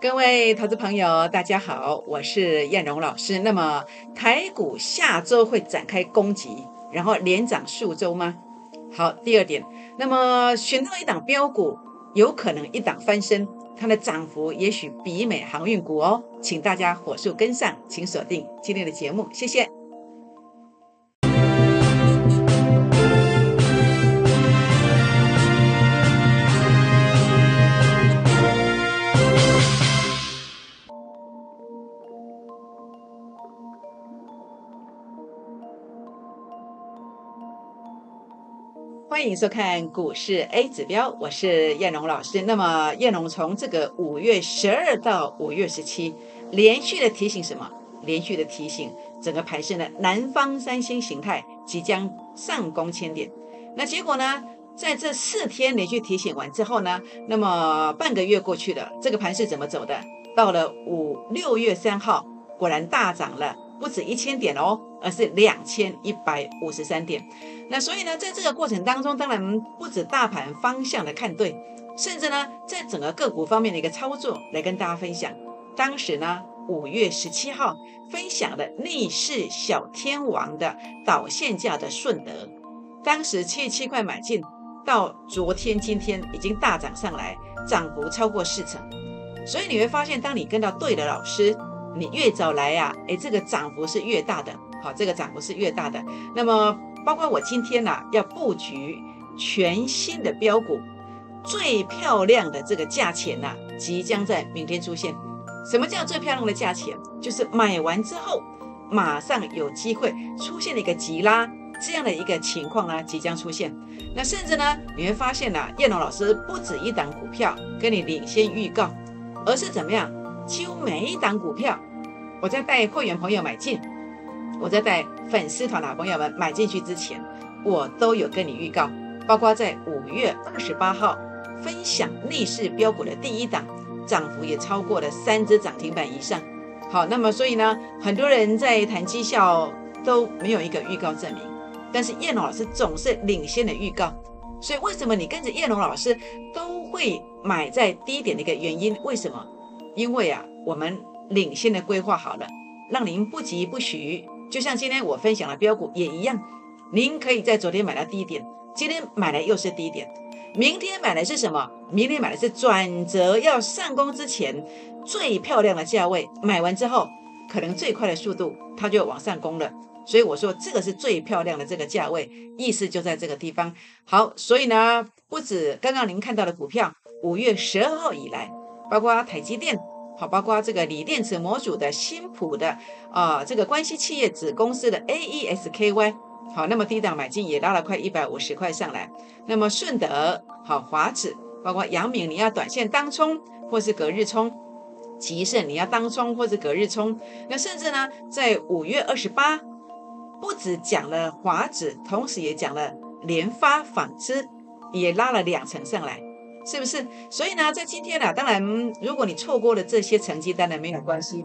各位投资朋友，大家好，我是燕荣老师。那么台股下周会展开攻击，然后连涨数周吗？好，第二点，那么选到一档标股，有可能一档翻身，它的涨幅也许比美航运股哦，请大家火速跟上，请锁定今天的节目，谢谢。欢迎收看股市 A 指标，我是燕龙老师。那么燕龙从这个五月十二到五月十七，连续的提醒什么？连续的提醒整个盘势的南方三星形态即将上攻千点。那结果呢？在这四天连续提醒完之后呢？那么半个月过去了，这个盘势怎么走的？到了五六月三号，果然大涨了。不止一千点哦，而是两千一百五十三点。那所以呢，在这个过程当中，当然不止大盘方向的看对，甚至呢，在整个个股方面的一个操作来跟大家分享。当时呢，五月十七号分享的逆势小天王的导线价的顺德，当时七十七块买进，到昨天今天已经大涨上来，涨幅超过四成。所以你会发现，当你跟到对的老师。你越早来呀，哎，这个涨幅是越大的，好，这个涨幅是越大的。那么，包括我今天呢，要布局全新的标股，最漂亮的这个价钱呢，即将在明天出现。什么叫最漂亮的价钱？就是买完之后，马上有机会出现一个急拉这样的一个情况呢，即将出现。那甚至呢，你会发现呢，叶龙老师不止一档股票跟你领先预告，而是怎么样？几乎每一档股票，我在带会员朋友买进，我在带粉丝团的朋友们买进去之前，我都有跟你预告，包括在五月二十八号分享逆势标股的第一档，涨幅也超过了三只涨停板以上。好，那么所以呢，很多人在谈绩效都没有一个预告证明，但是叶龙老师总是领先的预告，所以为什么你跟着叶龙老师都会买在低点的一个原因？为什么？因为啊，我们领先的规划好了，让您不急不徐。就像今天我分享的标股也一样，您可以在昨天买到低点，今天买来又是低点，明天买的是什么？明天买的是转折要上攻之前最漂亮的价位，买完之后可能最快的速度它就往上攻了。所以我说这个是最漂亮的这个价位，意思就在这个地方。好，所以呢，不止刚刚您看到的股票，五月十二号以来。包括台积电，好，包括这个锂电池模组的新普的啊，这个关系企业子公司的 AESKY，好，那么低档买进也拉了快一百五十块上来。那么顺德，好，华指，包括阳明，你要短线当冲或是隔日冲；吉盛你要当冲或是隔日冲。那甚至呢，在五月二十八，不止讲了华指，同时也讲了联发纺织，也拉了两成上来。是不是？所以呢，在今天呢，当然，如果你错过了这些成绩，当然没有关系，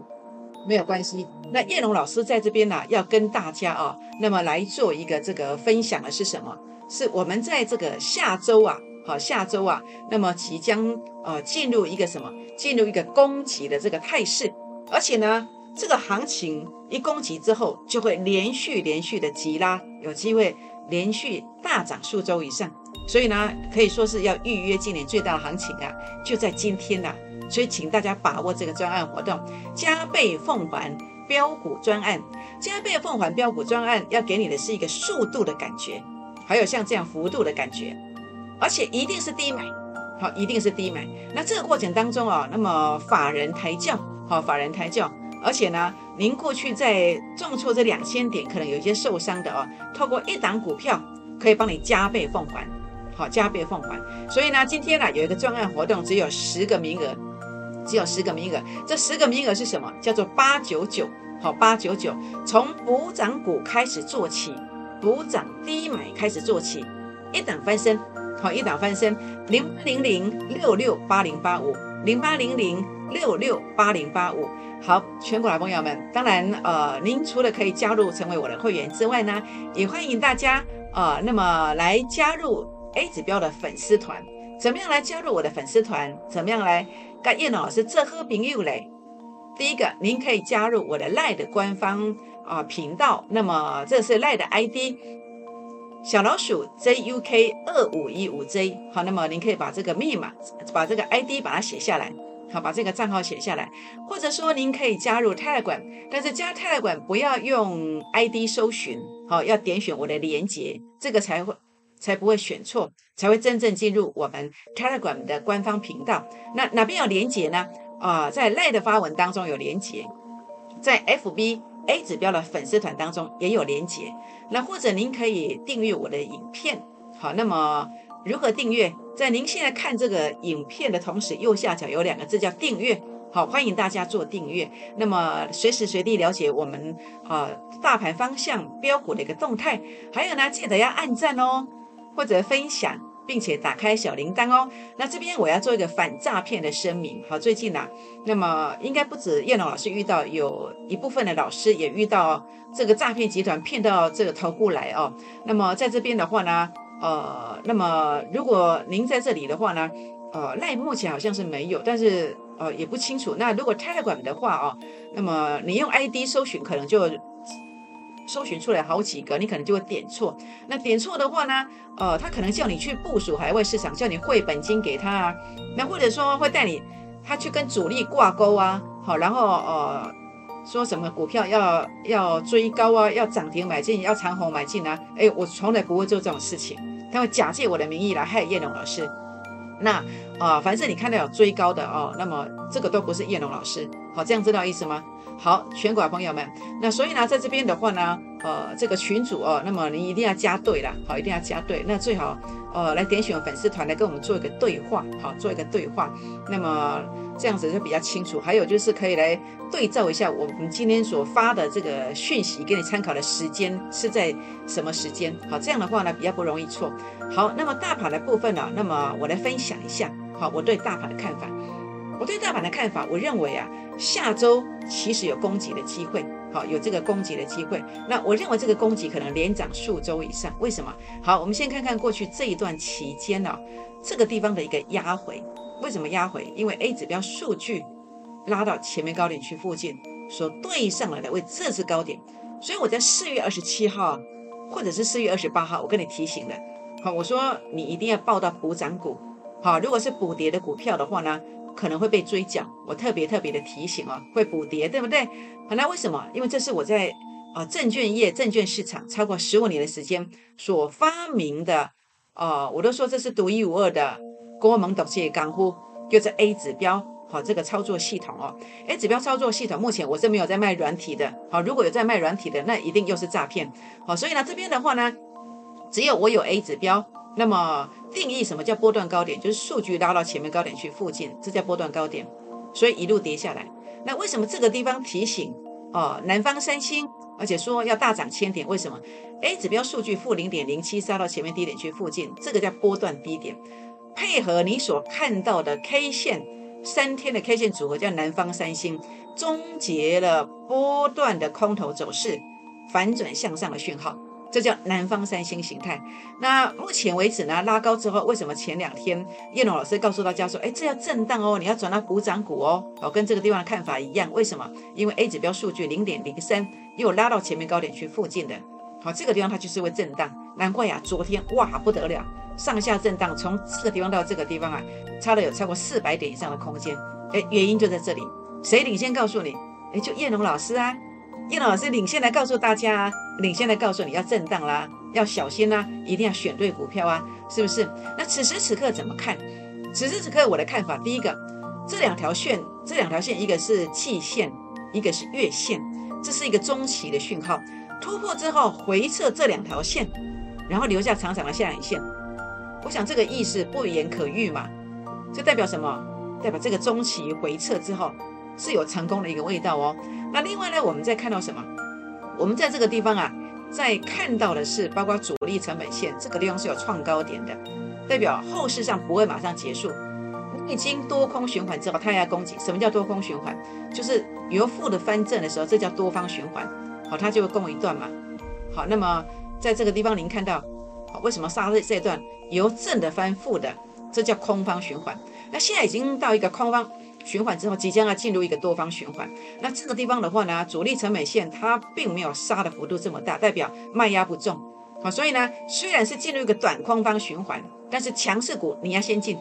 没有关系。那叶龙老师在这边呢，要跟大家啊，那么来做一个这个分享的是什么？是我们在这个下周啊，好，下周啊，那么即将呃进入一个什么？进入一个攻击的这个态势，而且呢，这个行情一攻击之后，就会连续连续的急拉，有机会连续大涨数周以上。所以呢，可以说是要预约今年最大的行情啊，就在今天呐。所以请大家把握这个专案活动，加倍奉还标股专案，加倍奉还标股专案要给你的是一个速度的感觉，还有像这样幅度的感觉，而且一定是低买，好，一定是低买。那这个过程当中啊，那么法人抬轿，好，法人抬轿，而且呢，您过去在重挫这两千点，可能有一些受伤的哦，透过一档股票可以帮你加倍奉还。好，加倍奉还。所以呢，今天呢有一个专案活动，只有十个名额，只有十个名额。这十个名额是什么？叫做八九九。好，八九九，从补涨股开始做起，补涨低买开始做起，一档翻身。好，一档翻身。零八零零六六八零八五，零八零零六六八零八五。好，全国的朋友们，当然呃，您除了可以加入成为我的会员之外呢，也欢迎大家呃，那么来加入。A 指标的粉丝团，怎么样来加入我的粉丝团？怎么样来跟叶老师这喝朋友嘞？第一个，您可以加入我的赖的官方啊频道，那么这是赖的 ID 小老鼠 JUK 二五一五 J。好，那么您可以把这个密码，把这个 ID 把它写下来，好，把这个账号写下来，或者说您可以加入泰来馆，但是加泰来馆不要用 ID 搜寻，好，要点选我的连接，这个才会才不会选错，才会真正进入我们 Telegram 的官方频道。那哪边有连接呢？啊，在赖的发文当中有连接，在 FB A 指标的粉丝团当中也有连接。那或者您可以订阅我的影片，好，那么如何订阅？在您现在看这个影片的同时，右下角有两个字叫订阅，好，欢迎大家做订阅。那么随时随地了解我们啊大盘方向标股的一个动态，还有呢，记得要按赞哦，或者分享。并且打开小铃铛哦。那这边我要做一个反诈骗的声明。好，最近呢，那么应该不止叶龙老师遇到，有一部分的老师也遇到这个诈骗集团骗到这个头部来哦。那么在这边的话呢，呃，那么如果您在这里的话呢，呃，赖目前好像是没有，但是呃也不清楚。那如果 Telegram 的话哦，那么你用 ID 搜寻可能就。搜寻出来好几个，你可能就会点错。那点错的话呢，呃，他可能叫你去部署海外市场，叫你汇本金给他啊。那或者说会带你他去跟主力挂钩啊，好，然后呃说什么股票要要追高啊，要涨停买进，要长虹买进啊。哎，我从来不会做这种事情，他会假借我的名义来害叶龙老师。那啊，凡是你看到有追高的哦，那么这个都不是叶龙老师。好，这样知道意思吗？好，全国朋友们，那所以呢，在这边的话呢，呃，这个群主哦，那么你一定要加对了，好，一定要加对，那最好呃来点选粉丝团来跟我们做一个对话，好，做一个对话，那么这样子就比较清楚。还有就是可以来对照一下我们今天所发的这个讯息，给你参考的时间是在什么时间？好，这样的话呢比较不容易错。好，那么大盘的部分呢，那么我来分享一下，好，我对大盘的看法。我对大盘的看法，我认为啊，下周其实有攻击的机会，好，有这个攻击的机会。那我认为这个攻击可能连涨数周以上。为什么？好，我们先看看过去这一段期间呢，这个地方的一个压回。为什么压回？因为 A 指标数据拉到前面高点区附近，所对上来的为这次高点。所以我在四月二十七号，或者是四月二十八号，我跟你提醒了，好，我说你一定要报到补涨股，好，如果是补跌的股票的话呢？可能会被追缴，我特别特别的提醒哦，会补跌，对不对？好，那为什么？因为这是我在啊证券业、证券市场超过十五年的时间所发明的，啊，我都说这是独一无二的国门董事港呼，就是 A 指标，好，这个操作系统哦，A 指标操作系统，目前我是没有在卖软体的，好，如果有在卖软体的，那一定又是诈骗，好，所以呢，这边的话呢，只有我有 A 指标。那么定义什么叫波段高点？就是数据拉到前面高点去附近，这叫波段高点。所以一路跌下来。那为什么这个地方提醒哦？南方三星，而且说要大涨千点，为什么？A 指标数据负零点零七杀到前面低点去附近，这个叫波段低点。配合你所看到的 K 线三天的 K 线组合叫南方三星，终结了波段的空头走势，反转向上的讯号。这叫南方三星形态。那目前为止呢，拉高之后，为什么前两天叶龙老师告诉大家说，哎，这要震荡哦，你要转到股涨股哦，哦，跟这个地方的看法一样。为什么？因为 A 指标数据零点零三又拉到前面高点区附近的，好，这个地方它就是会震荡。难怪呀，昨天哇不得了，上下震荡，从这个地方到这个地方啊，差了有超过四百点以上的空间。哎，原因就在这里，谁领先告诉你？哎，就叶龙老师啊。叶老师领先来告诉大家，领先来告诉你要震荡啦，要小心啦，一定要选对股票啊，是不是？那此时此刻怎么看？此时此刻我的看法，第一个，这两条线，这两条线，一个是季线，一个是月线，这是一个中期的讯号，突破之后回撤这两条线，然后留下长长的下影线，我想这个意思不言可喻嘛，这代表什么？代表这个中期回撤之后。是有成功的一个味道哦。那另外呢，我们在看到什么？我们在这个地方啊，在看到的是包括主力成本线这个地方是有创高点的，代表后市上不会马上结束。已经多空循环之后，它要攻击。什么叫多空循环？就是由负的翻正的时候，这叫多方循环。好，它就会攻一段嘛。好，那么在这个地方您看到，好，为什么杀这这段由正的翻负的？这叫空方循环。那现在已经到一个空方循环之后，即将要进入一个多方循环。那这个地方的话呢，主力成本线它并没有杀的幅度这么大，代表卖压不重。好，所以呢，虽然是进入一个短空方循环，但是强势股你要先进。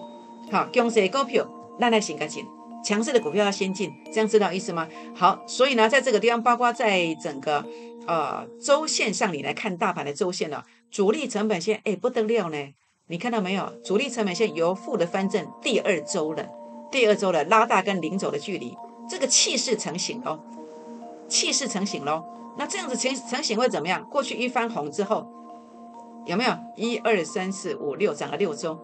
好，强势股票那来先赶紧，强势的股票要先进，这样知道意思吗？好，所以呢，在这个地方，包括在整个呃周线上，你来看大盘的周线了，主力成本线哎不得了呢，你看到没有？主力成本线由负的翻正第二周了，第二周了，拉大跟领走的距离，这个气势成型喽，气势成型喽。那这样子成成型会怎么样？过去一翻红之后。有没有一二三四五六涨了六周，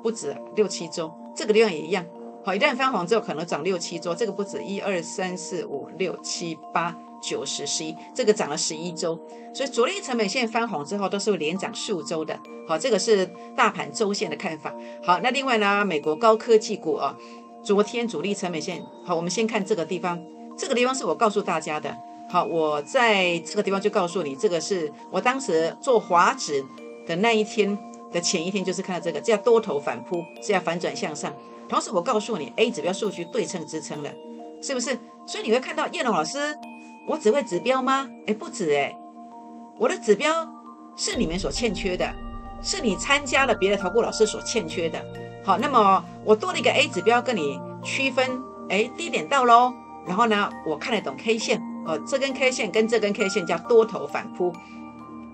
不止六七周，这个地方也一样。好，一旦翻红之后，可能涨六七周，这个不止一二三四五六七八九十十一，这个涨了十一周。所以主力成本线翻红之后，都是连涨数周的。好，这个是大盘周线的看法。好，那另外呢，美国高科技股啊，昨天主力成本线，好，我们先看这个地方，这个地方是我告诉大家的。好，我在这个地方就告诉你，这个是我当时做华指的那一天的前一天，就是看到这个，这叫多头反扑，这叫反转向上。同时，我告诉你，A 指标数据对称支撑了，是不是？所以你会看到叶龙老师，我只会指标吗？哎，不止哎，我的指标是你们所欠缺的，是你参加了别的投顾老师所欠缺的。好，那么我多了一个 A 指标跟你区分，哎，低点到喽。然后呢，我看得懂 K 线。哦，这根 K 线跟这根 K 线叫多头反扑。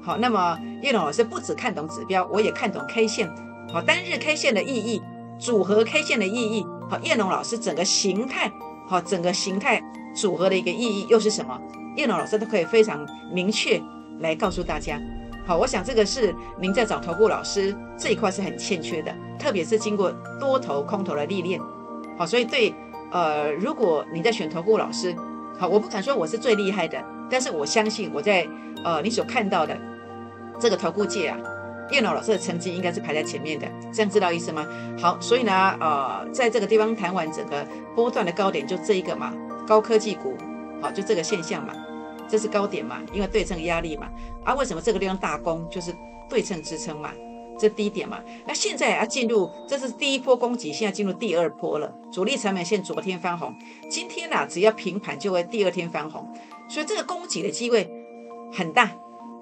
好，那么叶龙老师不只看懂指标，我也看懂 K 线。好，单日 K 线的意义，组合 K 线的意义。好，叶龙老师整个形态，好，整个形态组合的一个意义又是什么？叶龙老师都可以非常明确来告诉大家。好，我想这个是您在找投顾老师这一块是很欠缺的，特别是经过多头空头的历练。好，所以对，呃，如果你在选投顾老师。好，我不敢说我是最厉害的，但是我相信我在呃你所看到的这个投顾界啊，叶老老师的成绩应该是排在前面的，这样知道意思吗？好，所以呢，呃，在这个地方谈完整个波段的高点就这一个嘛，高科技股，好，就这个现象嘛，这是高点嘛，因为对称压力嘛，啊，为什么这个地方大攻就是对称支撑嘛？这低点嘛，那现在啊进入，这是第一波攻击，现在进入第二波了。主力成本线昨天翻红，今天呐，只要平盘就会第二天翻红，所以这个攻击的机会很大。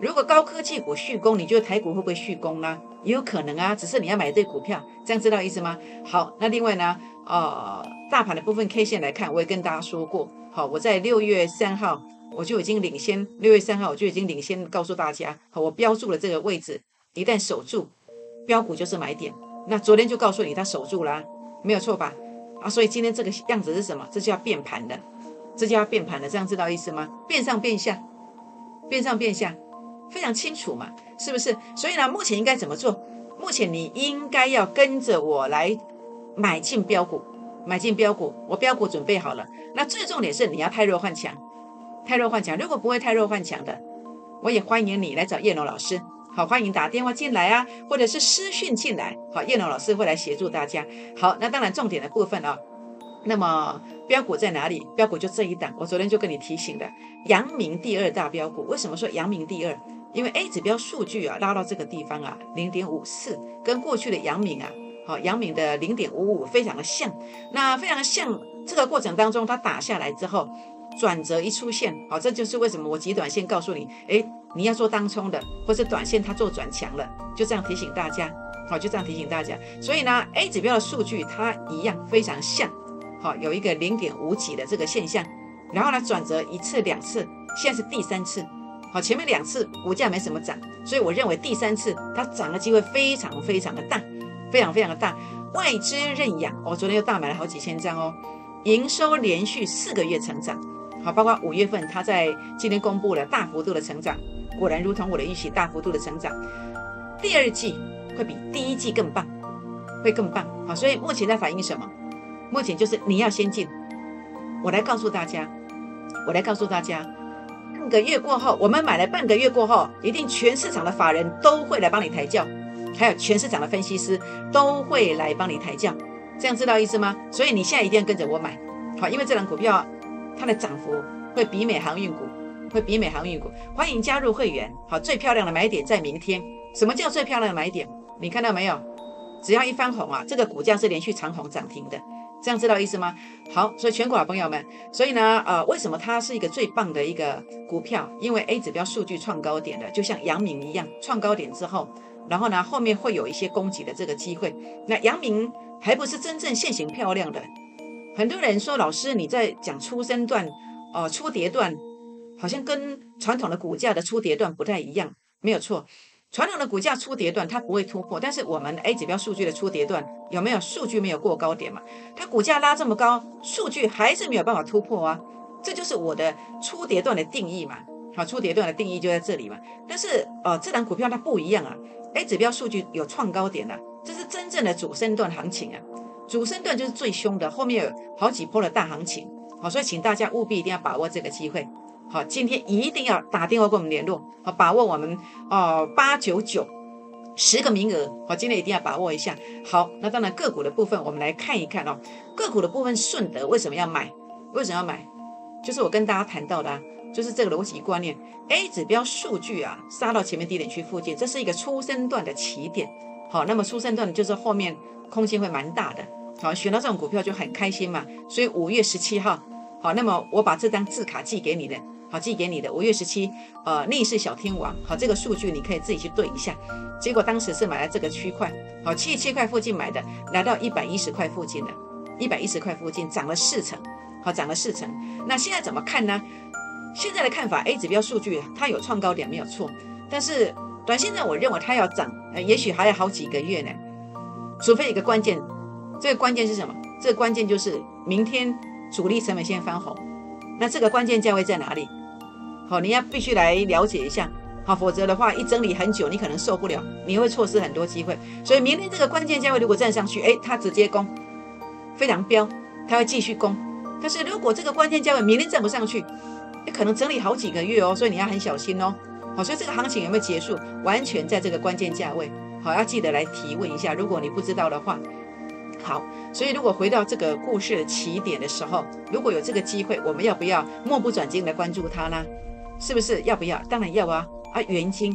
如果高科技股续攻，你觉得台股会不会续攻呢？也有可能啊，只是你要买对股票，这样知道意思吗？好，那另外呢，呃，大盘的部分 K 线来看，我也跟大家说过，好，我在六月三号我就已经领先，六月三号我就已经领先告诉大家，好，我标注了这个位置，一旦守住。标股就是买点，那昨天就告诉你它守住了，没有错吧？啊，所以今天这个样子是什么？这就要变盘的，这就要变盘的，这样知道意思吗？变上变下，变上变下，非常清楚嘛，是不是？所以呢，目前应该怎么做？目前你应该要跟着我来买进标股，买进标股，我标股准备好了。那最重点是你要太弱换强，太弱换强。如果不会太弱换强的，我也欢迎你来找叶龙老师。好，欢迎打电话进来啊，或者是私讯进来。好，叶龙老师会来协助大家。好，那当然重点的部分啊，那么标股在哪里？标股就这一档，我昨天就跟你提醒的，阳明第二大标股。为什么说阳明第二？因为 A 指标数据啊拉到这个地方啊，零点五四，跟过去的阳明啊，好，阳明的零点五五非常的像。那非常的像，这个过程当中它打下来之后。转折一出现，好，这就是为什么我极短线告诉你，哎，你要做当冲的，或者短线它做转强了，就这样提醒大家，好，就这样提醒大家。所以呢，A 指标的数据它一样非常像，好，有一个零点五几的这个现象，然后呢转折一次两次，现在是第三次，好，前面两次股价没什么涨，所以我认为第三次它涨的机会非常非常的大，非常非常的大。外资认养，我昨天又大买了好几千张哦，营收连续四个月成长。好，包括五月份，它在今天公布了大幅度的成长，果然如同我的预期，大幅度的成长。第二季会比第一季更棒，会更棒。好，所以目前在反映什么？目前就是你要先进。我来告诉大家，我来告诉大家，个月过后，我们买了半个月过后，一定全市场的法人都会来帮你抬轿，还有全市场的分析师都会来帮你抬轿，这样知道意思吗？所以你现在一定要跟着我买，好，因为这档股票。它的涨幅会比美航运股，会比美航运股。欢迎加入会员，好，最漂亮的买点在明天。什么叫最漂亮的买点？你看到没有？只要一翻红啊，这个股价是连续长红涨停的，这样知道意思吗？好，所以全国的朋友们，所以呢，呃，为什么它是一个最棒的一个股票？因为 A 指标数据创高点的，就像阳明一样，创高点之后，然后呢，后面会有一些攻击的这个机会。那阳明还不是真正现行漂亮的，很多人说老师你在讲出生段，哦，初跌段，好像跟传统的股价的初跌段不太一样，没有错。传统的股价初跌段它不会突破，但是我们 A 指标数据的初跌段有没有数据没有过高点嘛？它股价拉这么高，数据还是没有办法突破啊，这就是我的初跌段的定义嘛。好，初跌段的定义就在这里嘛。但是呃，这档股票它不一样啊，A 指标数据有创高点啊，这是真正的主升段行情啊。主升段就是最凶的，后面有好几波的大行情。好，所以请大家务必一定要把握这个机会。好，今天一定要打电话跟我们联络，好，把握我们哦八九九十个名额，好，今天一定要把握一下。好，那当然个股的部分，我们来看一看哦。个股的部分，顺德为什么要买？为什么要买？就是我跟大家谈到的，啊就是这个逻辑观念。A 指标数据啊，杀到前面低点区附近，这是一个初升段的起点。好，那么初升段就是后面空间会蛮大的。好，选到这种股票就很开心嘛。所以五月十七号，好，那么我把这张字卡寄给你的。好，寄给你的五月十七，呃，逆势小天王。好，这个数据你可以自己去对一下。结果当时是买在这个区块，好，七十七块附近买的，来到一百一十块附近的，一百一十块附近涨了四成，好，涨了四成。那现在怎么看呢？现在的看法，A 指标数据它有创高点没有错，但是短线上我认为它要涨，呃，也许还要好几个月呢。除非一个关键，这个关键是什么？这个关键就是明天主力成本线翻红，那这个关键价位在哪里？好，你要必须来了解一下，好，否则的话一整理很久，你可能受不了，你会错失很多机会。所以明天这个关键价位如果站上去，哎，它直接攻，非常标，它会继续攻。但是如果这个关键价位明天站不上去，也可能整理好几个月哦，所以你要很小心哦。好，所以这个行情有没有结束，完全在这个关键价位。好，要记得来提问一下，如果你不知道的话。好，所以如果回到这个故事的起点的时候，如果有这个机会，我们要不要目不转睛的关注它呢？是不是要不要？当然要啊！啊，原金，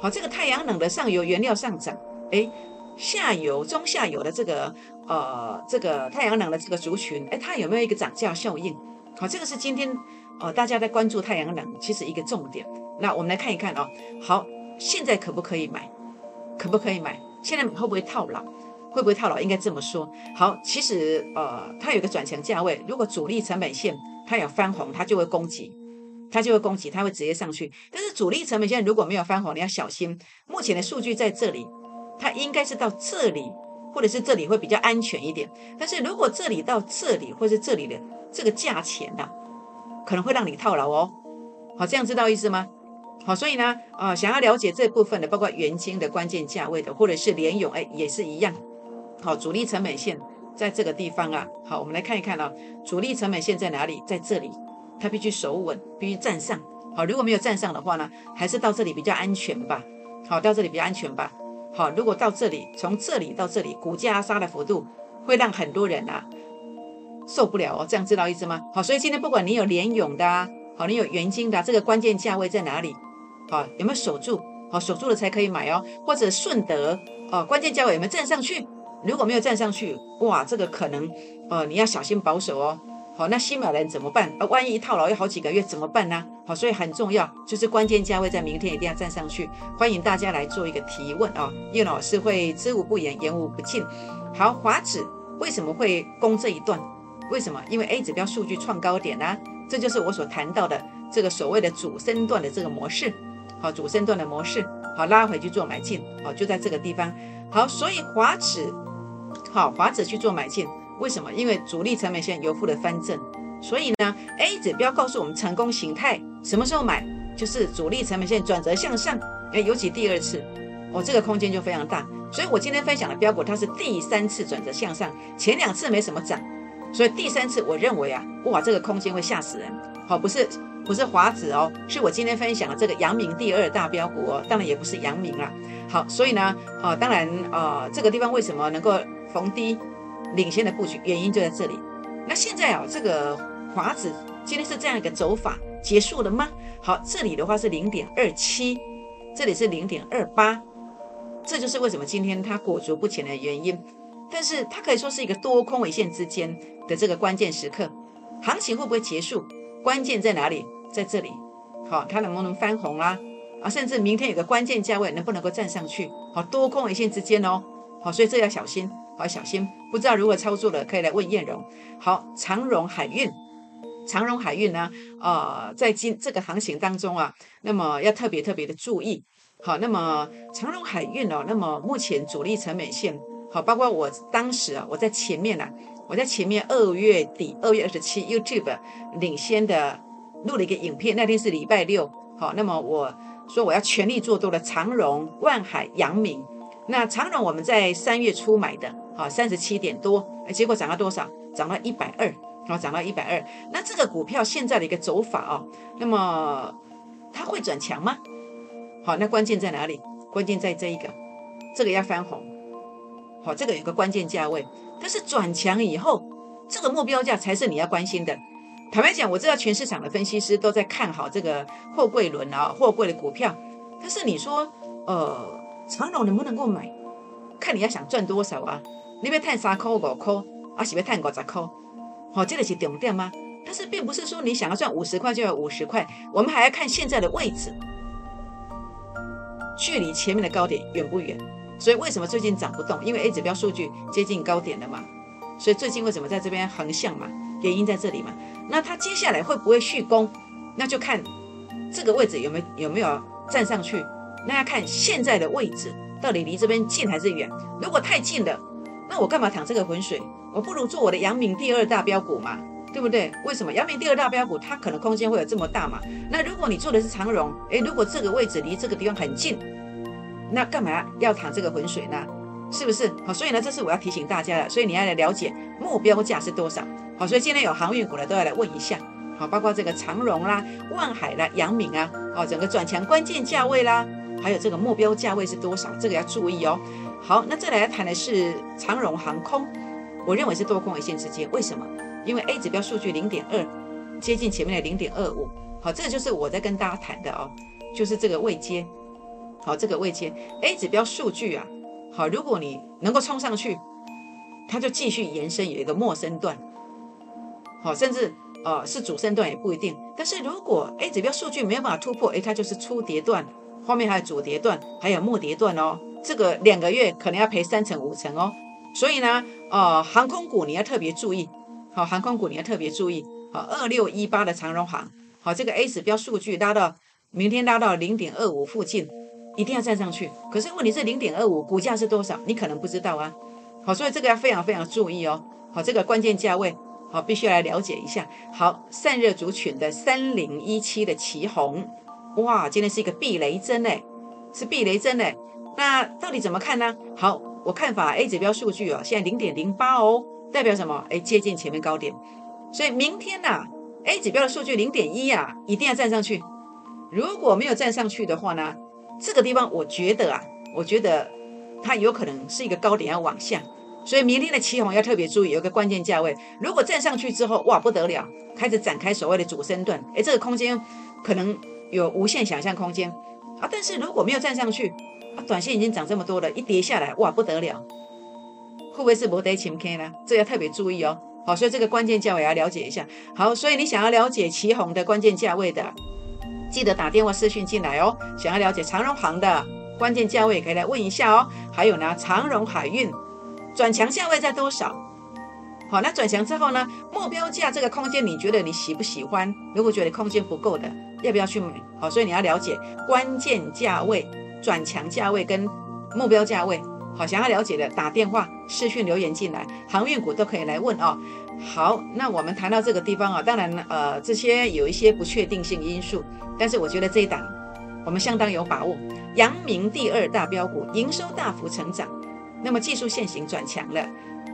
好，这个太阳能的上游原料上涨，哎，下游、中下游的这个呃，这个太阳能的这个族群，哎，它有没有一个涨价效应？好，这个是今天呃大家在关注太阳能，其实一个重点。那我们来看一看哦。好，现在可不可以买？可不可以买？现在会不会套牢？会不会套牢？应该这么说。好，其实呃，它有个转强价位，如果主力成本线它有翻红，它就会攻击。它就会攻击，它会直接上去。但是主力成本线如果没有翻红，你要小心。目前的数据在这里，它应该是到这里，或者是这里会比较安全一点。但是如果这里到这里，或是这里的这个价钱呢，可能会让你套牢哦。好，这样知道意思吗？好，所以呢，啊，想要了解这部分的，包括元金的关键价位的，或者是联勇，哎，也是一样。好，主力成本线在这个地方啊。好，我们来看一看啊，主力成本线在哪里？在这里。它必须守稳，必须站上。好，如果没有站上的话呢，还是到这里比较安全吧。好，到这里比较安全吧。好，如果到这里，从这里到这里，股价杀的幅度会让很多人啊受不了哦。这样知道意思吗？好，所以今天不管你有联勇的，啊好，你有元金的，这个关键价位在哪里？好，有没有守住？好，守住了才可以买哦。或者顺德，哦，关键价位有没有站上去？如果没有站上去，哇，这个可能，呃，你要小心保守哦。好，那新买人怎么办？啊，万一一套牢要好几个月怎么办呢？好，所以很重要，就是关键价位在明天一定要站上去。欢迎大家来做一个提问啊，叶老师会知无不言，言无不尽。好，华指为什么会攻这一段？为什么？因为 A 指标数据创高点啊，这就是我所谈到的这个所谓的主升段的这个模式。好，主升段的模式，好拉回去做买进，好就在这个地方。好，所以华指，好华指去做买进。为什么？因为主力成本线由负的翻正，所以呢，A 指标告诉我们成功形态什么时候买，就是主力成本线转折向上，哎，尤其第二次，哦，这个空间就非常大。所以我今天分享的标股，它是第三次转折向上，前两次没什么涨，所以第三次我认为啊，哇，这个空间会吓死人。好，不是不是华子哦，是我今天分享的这个阳明第二大标股哦，当然也不是阳明啦。好，所以呢，啊，当然呃，这个地方为什么能够逢低？领先的布局原因就在这里。那现在啊，这个华子今天是这样一个走法结束了吗？好，这里的话是零点二七，这里是零点二八，这就是为什么今天它裹足不前的原因。但是它可以说是一个多空尾线之间的这个关键时刻，行情会不会结束？关键在哪里？在这里，好，它能不能翻红啦？啊，甚至明天有个关键价位能不能够站上去？好，多空尾线之间哦，好，所以这要小心，好小心。不知道如何操作的，可以来问燕荣。好，长荣海运，长荣海运呢？呃，在今这个行情当中啊，那么要特别特别的注意。好，那么长荣海运哦，那么目前主力成本线。好，包括我当时啊，我在前面呢，我在前面二月底二月二十七，YouTube 领先的录了一个影片，那天是礼拜六。好，那么我说我要全力做多的长荣、万海、阳明。那长荣我们在三月初买的，好三十七点多，结果涨到多少？涨到一百二，好涨到一百二。那这个股票现在的一个走法哦，那么它会转强吗？好，那关键在哪里？关键在这一个，这个要翻红。好，这个有个关键价位，但是转强以后，这个目标价才是你要关心的。坦白讲，我知道全市场的分析师都在看好这个货柜轮啊，货柜的股票。但是你说，呃，长荣能不能够买？看你要想赚多少啊？你要赚三块五块，还，是要赚五十块？好，这个是重点吗？但是并不是说你想要赚五十块就要五十块，我们还要看现在的位置，距离前面的高点远不远？所以为什么最近涨不动？因为 A 指标数据接近高点了嘛。所以最近为什么在这边横向嘛？原因在这里嘛。那它接下来会不会续攻？那就看这个位置有没有有没有站上去。那要看现在的位置到底离这边近还是远。如果太近了，那我干嘛淌这个浑水？我不如做我的阳明第二大标股嘛，对不对？为什么阳明第二大标股它可能空间会有这么大嘛？那如果你做的是长荣，诶，如果这个位置离这个地方很近。那干嘛要淌这个浑水呢？是不是？好，所以呢，这是我要提醒大家的。所以你要来了解目标价是多少。好，所以今天有航运股的都要来问一下。好，包括这个长荣啦、万海啦、阳明啊，好，整个转强关键价位啦，还有这个目标价位是多少，这个要注意哦。好，那再来谈的是长荣航空，我认为是多空一线之间。为什么？因为 A 指标数据零点二，接近前面的零点二五。好，这个就是我在跟大家谈的哦，就是这个位阶。好，这个位阶 A 指标数据啊，好，如果你能够冲上去，它就继续延伸有一个末升段，好，甚至呃是主升段也不一定。但是如果 A 指标数据没有办法突破，哎，它就是初跌段，后面还有主跌段，还有末跌段哦。这个两个月可能要赔三成五成哦。所以呢，呃，航空股你要特别注意，好，航空股你要特别注意，好，二六一八的长荣航，好，这个 A 指标数据拉到明天拉到零点二五附近。一定要站上去，可是问题是零点二五，股价是多少？你可能不知道啊。好，所以这个要非常非常注意哦。好，这个关键价位，好，必须来了解一下。好，散热族群的三零一七的旗红，哇，今天是一个避雷针哎，是避雷针哎。那到底怎么看呢？好，我看法 A 指标数据哦，现在零点零八哦，代表什么？哎，接近前面高点。所以明天呐，A 指标的数据零点一呀，一定要站上去。如果没有站上去的话呢？这个地方我觉得啊，我觉得它有可能是一个高点要往下，所以明天的期红要特别注意，有个关键价位，如果站上去之后，哇不得了，开始展开所谓的主升段，哎，这个空间可能有无限想象空间啊。但是如果没有站上去，啊，短线已经涨这么多了，一跌下来，哇不得了，会不会是摩得前 K 呢？这要特别注意哦。好，所以这个关键价位要了解一下。好，所以你想要了解旗红的关键价位的。记得打电话私讯进来哦。想要了解长荣行的关键价位，可以来问一下哦。还有呢，长荣海运转强价位在多少？好，那转强之后呢，目标价这个空间，你觉得你喜不喜欢？如果觉得空间不够的，要不要去买？好，所以你要了解关键价位、转强价位跟目标价位。好，想要了解的打电话、私讯留言进来，航运股都可以来问哦。好，那我们谈到这个地方啊，当然呃，这些有一些不确定性因素，但是我觉得这一档我们相当有把握。阳明第二大标股，营收大幅成长，那么技术线型转强了，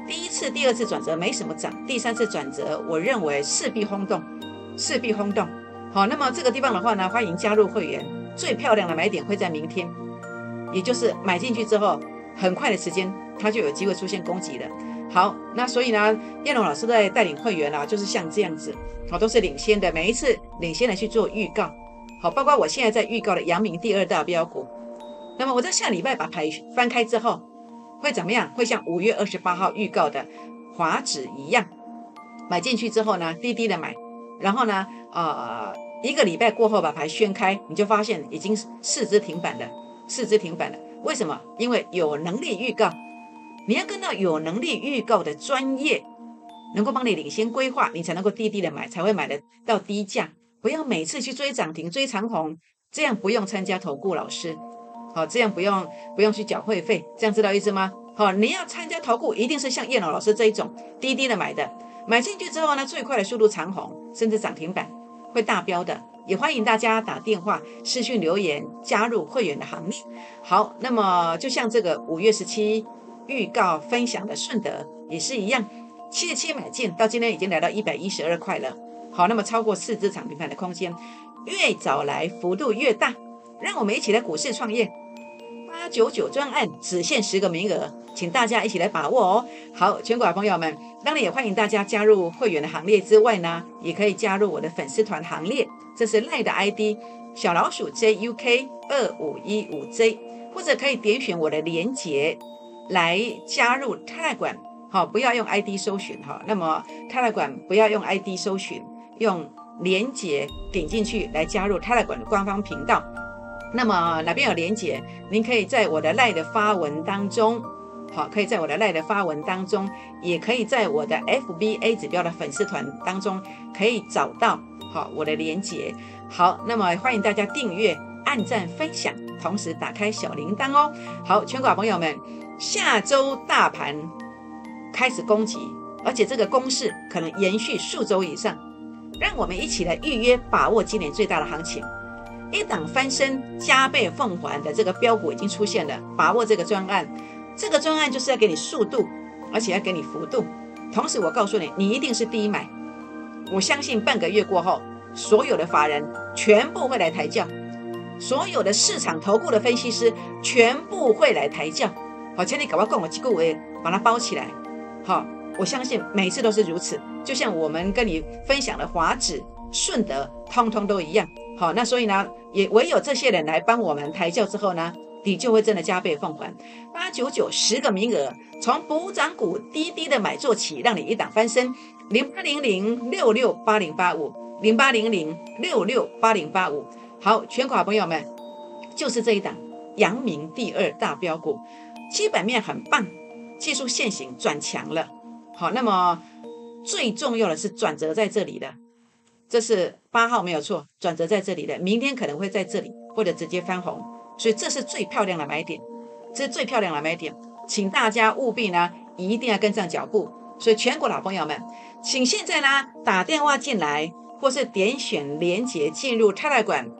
第一次、第二次转折没什么涨，第三次转折，我认为势必轰动，势必轰动。好，那么这个地方的话呢，欢迎加入会员，最漂亮的买点会在明天，也就是买进去之后。很快的时间，它就有机会出现攻击了。好，那所以呢，燕龙老师在带领会员啊，就是像这样子，好，都是领先的，每一次领先的去做预告。好，包括我现在在预告的阳明第二大标股，那么我在下礼拜把牌翻开之后，会怎么样？会像五月二十八号预告的华指一样，买进去之后呢，低低的买，然后呢，呃，一个礼拜过后把牌掀开，你就发现已经四只停板了，四只停板了。为什么？因为有能力预告，你要跟到有能力预告的专业，能够帮你领先规划，你才能够低低的买，才会买得到低价。不要每次去追涨停、追长虹，这样不用参加投顾老师。好，这样不用不用去缴会费，这样知道意思吗？好，你要参加投顾，一定是像叶老老师这一种低低的买的，买进去之后呢，最快的速度长虹，甚至涨停板会大标的，也欢迎大家打电话、私讯留言加入会员的行列。好，那么就像这个五月十七预告分享的顺德也是一样，七十七买进，到今天已经来到一百一十二块了。好，那么超过四只涨停板的空间，越早来幅度越大，让我们一起来股市创业。九九专案只限十个名额，请大家一起来把握哦。好，全国的朋友们，当然也欢迎大家加入会员的行列之外呢，也可以加入我的粉丝团行列。这是赖的 ID 小老鼠 JUK 二五一五 J，或者可以点选我的连结来加入泰管。好，不要用 ID 搜寻哈。那么泰管不要用 ID 搜寻，用连结点进去来加入泰管的官方频道。那么哪边有连结？您可以在我的赖的发文当中，好，可以在我的赖的发文当中，也可以在我的 FBA 指标的粉丝团当中可以找到，好，我的连结。好，那么欢迎大家订阅、按赞、分享，同时打开小铃铛哦。好，全国朋友们，下周大盘开始攻击，而且这个攻势可能延续数周以上，让我们一起来预约，把握今年最大的行情。一档翻身加倍奉还的这个标股已经出现了，把握这个专案，这个专案就是要给你速度，而且要给你幅度。同时，我告诉你，你一定是第一买。我相信半个月过后，所有的法人全部会来抬轿，所有的市场投顾的分析师全部会来抬轿。好，请你赶快跟我几个位把它包起来。好，我相信每次都是如此。就像我们跟你分享的华指、顺德，通通都一样。好，那所以呢，也唯有这些人来帮我们抬轿之后呢，你就会真的加倍奉还。八九九十个名额，从补涨股低低的买做起，让你一档翻身。零八零零六六八零八五，零八零零六六八零八五。好，全款朋友们，就是这一档阳明第二大标股，基本面很棒，技术线型转强了。好，那么最重要的是转折在这里的。这是八号没有错，转折在这里的，明天可能会在这里，或者直接翻红，所以这是最漂亮的买点，这是最漂亮的买点，请大家务必呢一定要跟上脚步。所以全国老朋友们，请现在呢打电话进来，或是点选连接进入泰来馆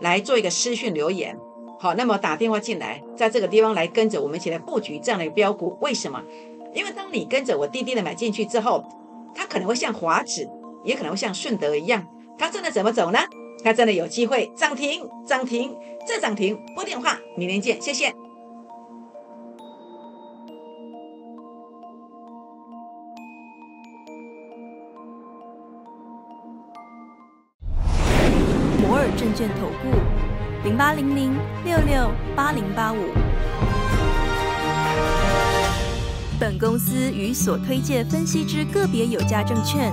来做一个私讯留言。好，那么打电话进来，在这个地方来跟着我们一起来布局这样的一个标股。为什么？因为当你跟着我滴滴的买进去之后，它可能会像华指。也可能会像顺德一样，它真的怎么走呢？它真的有机会涨停，涨停再涨停。拨电话，明天见，谢谢。摩尔证券投顾，零八零零六六八零八五。本公司与所推介分析之个别有价证券。